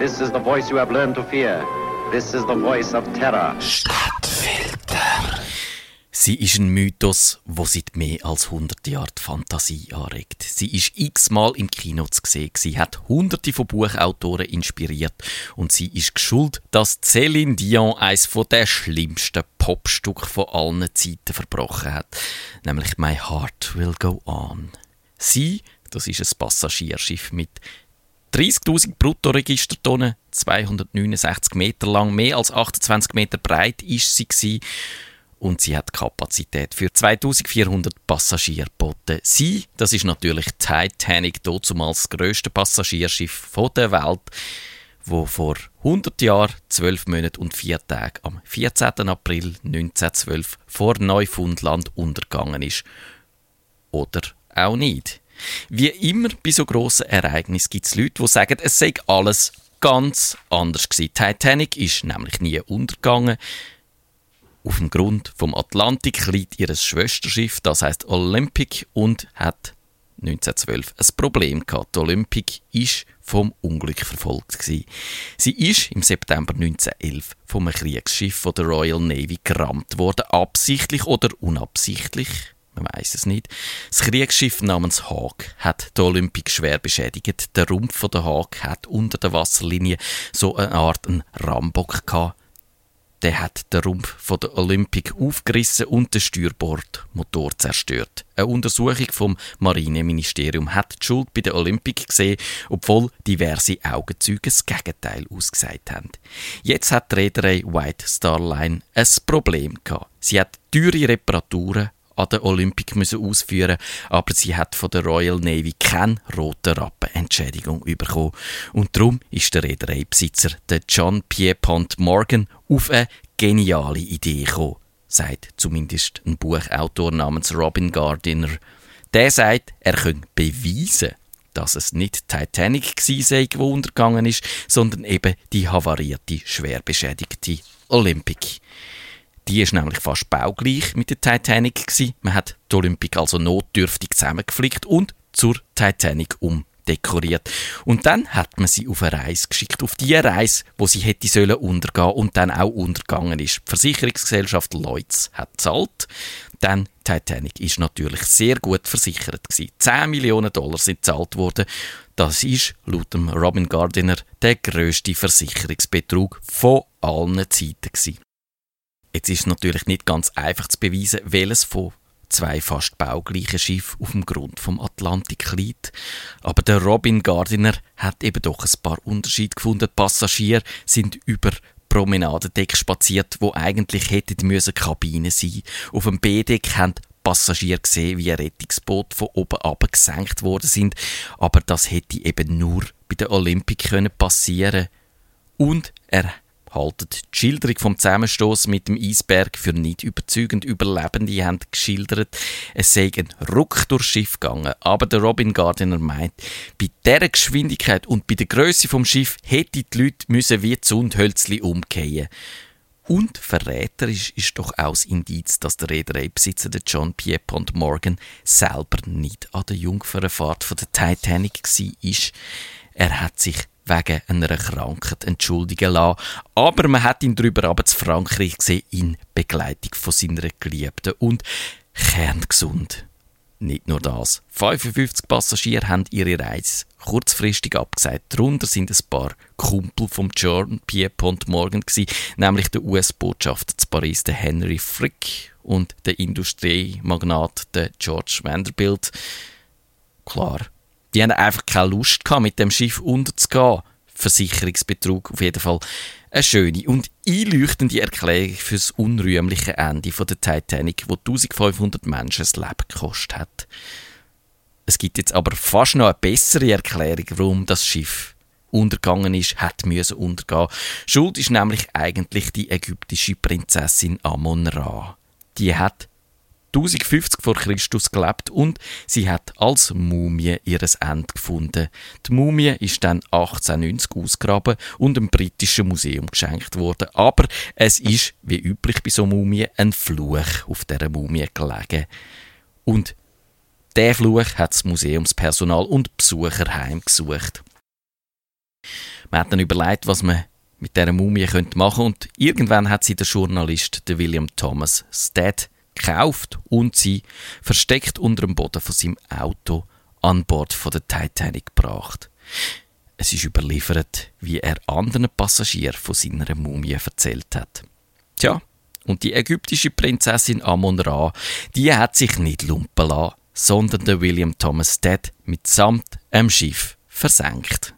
This is the voice you have learned to fear. This is the voice of terror. Stadtfilter. Sie ist ein Mythos, wo seit mehr als 100 Jahren die Fantasie anregt. Sie ist x-mal im Kino zu sehen, sie hat hunderte von Buchautoren inspiriert und sie ist geschuld, dass Céline Dion eines der schlimmsten Popstücke von allen Zeiten verbrochen hat, nämlich My Heart Will Go On. Sie, das ist ein Passagierschiff mit 30.000 Bruttoregistertonnen, 269 Meter lang, mehr als 28 Meter breit ist sie gewesen und sie hat Kapazität für 2400 Passagiere geboten. Sie, das ist natürlich Titanic, damals das grösste Passagierschiff der Welt, wo vor 100 Jahren, 12 Monate und 4 Tage am 14. April 1912 vor Neufundland untergegangen ist. Oder auch nicht. Wie immer bei so grossen Ereignissen gibt es Leute, die sagen, es sei alles ganz anders gewesen. Titanic ist nämlich nie untergegangen. Auf dem Grund vom Atlantik liegt ihr Schwesterschiff, das heißt Olympic, und hat 1912 ein Problem gehabt. Die Olympic ist vom Unglück verfolgt gewesen. Sie ist im September 1911 vom Kriegsschiff der Royal Navy gerammt worden, absichtlich oder unabsichtlich. Man weiß es nicht. Das Kriegsschiff namens Haag hat die Olympic schwer beschädigt. Der Rumpf der Haag hat unter der Wasserlinie so eine Art einen Rambock gehabt der hat den Rumpf von der Olympic aufgerissen und den Steuerbordmotor zerstört. Eine Untersuchung vom Marineministerium hat die Schuld bei der Olympic gesehen, obwohl diverse Augenzeuge das Gegenteil ausgesagt haben. Jetzt hat die Reederei White Star Line ein Problem gehabt. Sie hat teure Reparaturen an der Olympic müssen aber sie hat von der Royal Navy keine rote Rappen Entschädigung bekommen und darum ist der Reedereibesitzer, der John Pierpont Morgan, auf eine geniale Idee gekommen, sagt zumindest ein Buchautor namens Robin Gardiner. Der sagt, er könne beweisen, dass es nicht Titanic sei, die untergegangen ist, sondern eben die havarierte, schwer beschädigte Olympic. Die ist nämlich fast baugleich mit der Titanic gewesen. Man hat die Olympic also notdürftig zusammengeflickt und zur Titanic umdekoriert. Und dann hat man sie auf eine Reise geschickt, auf die Reise, wo sie hätte sollen untergehen und dann auch untergegangen ist. Die Versicherungsgesellschaft Lloyds hat zahlt. Dann Titanic ist natürlich sehr gut versichert gewesen. 10 Millionen Dollar sind gezahlt worden. Das ist laut Robin Gardiner der größte Versicherungsbetrug von allen Zeiten gewesen. Jetzt ist es natürlich nicht ganz einfach zu beweisen, welches von zwei fast baugleichen Schiffen auf dem Grund vom Atlantik liegt. Aber der Robin Gardiner hat eben doch ein paar Unterschiede gefunden. Die Passagiere sind über Promenadendeck spaziert, wo eigentlich hätten müssen Kabinen sein. Auf dem B-Deck haben Passagiere gesehen, wie ein Rettungsboot von oben ab gesenkt worden sind. Aber das hätte eben nur bei der Olympic können passieren. Und er haltet die Schilderung vom Zusammenstoß mit dem Eisberg für nicht überzeugend. Überlebende haben geschildert, es sei ein Ruck durchs Schiff gegangen. Aber der Robin Gardiner meint, bei dieser Geschwindigkeit und bei der Größe vom Schiff hätten die Leute müssen wie Zundhölzli umkehren. Und verräterisch ist doch auch das Indiz, dass der Reedereibesitzer John Pierpont Morgan selber nicht an der Jungfernfahrt von der Titanic war. Er hat sich wegen einer Krankheit entschuldigen lassen. Aber man hat ihn darüber aber zu Frankreich gesehen in Begleitung von seiner Geliebten und kerngesund. Nicht nur das. 55 Passagiere haben ihre Reise kurzfristig abgesagt. Darunter sind ein paar Kumpel vom John Pierpont Morgan gewesen, nämlich der US-Botschafter zu Paris, der Henry Frick und der Industriemagnat, der George Vanderbilt. Klar, die haben einfach keine Lust gehabt, mit dem Schiff unterzugehen. Versicherungsbetrug auf jeden Fall eine schöne und einleuchtende Erklärung für das unrühmliche Ende von der Titanic, wo 1500 Menschen das Leben gekostet hat. Es gibt jetzt aber fast noch eine bessere Erklärung, warum das Schiff untergegangen ist, hat müssen untergehen. Schuld ist nämlich eigentlich die ägyptische Prinzessin Amon-Ra. Die hat 1050 vor Christus gelebt und sie hat als Mumie ihres Ende gefunden. Die Mumie ist dann 1890 ausgraben und dem britischen Museum geschenkt worden. Aber es ist, wie üblich bei so Mumie, ein Fluch auf der Mumie gelegen. Und der Fluch hat das Museumspersonal und Besucher heimgesucht. Man hat dann überlegt, was man mit dieser Mumie könnte machen und irgendwann hat sie der Journalist, der William Thomas Stead, gekauft und sie versteckt unter dem Boden von seinem Auto an Bord von der Titanic gebracht. Es ist überliefert, wie er anderen Passagieren von seiner Mumie erzählt hat. Tja, und die ägyptische Prinzessin Amon-Ra, die hat sich nicht lumpen lassen, sondern der William Thomas Stead mitsamt einem Schiff versenkt.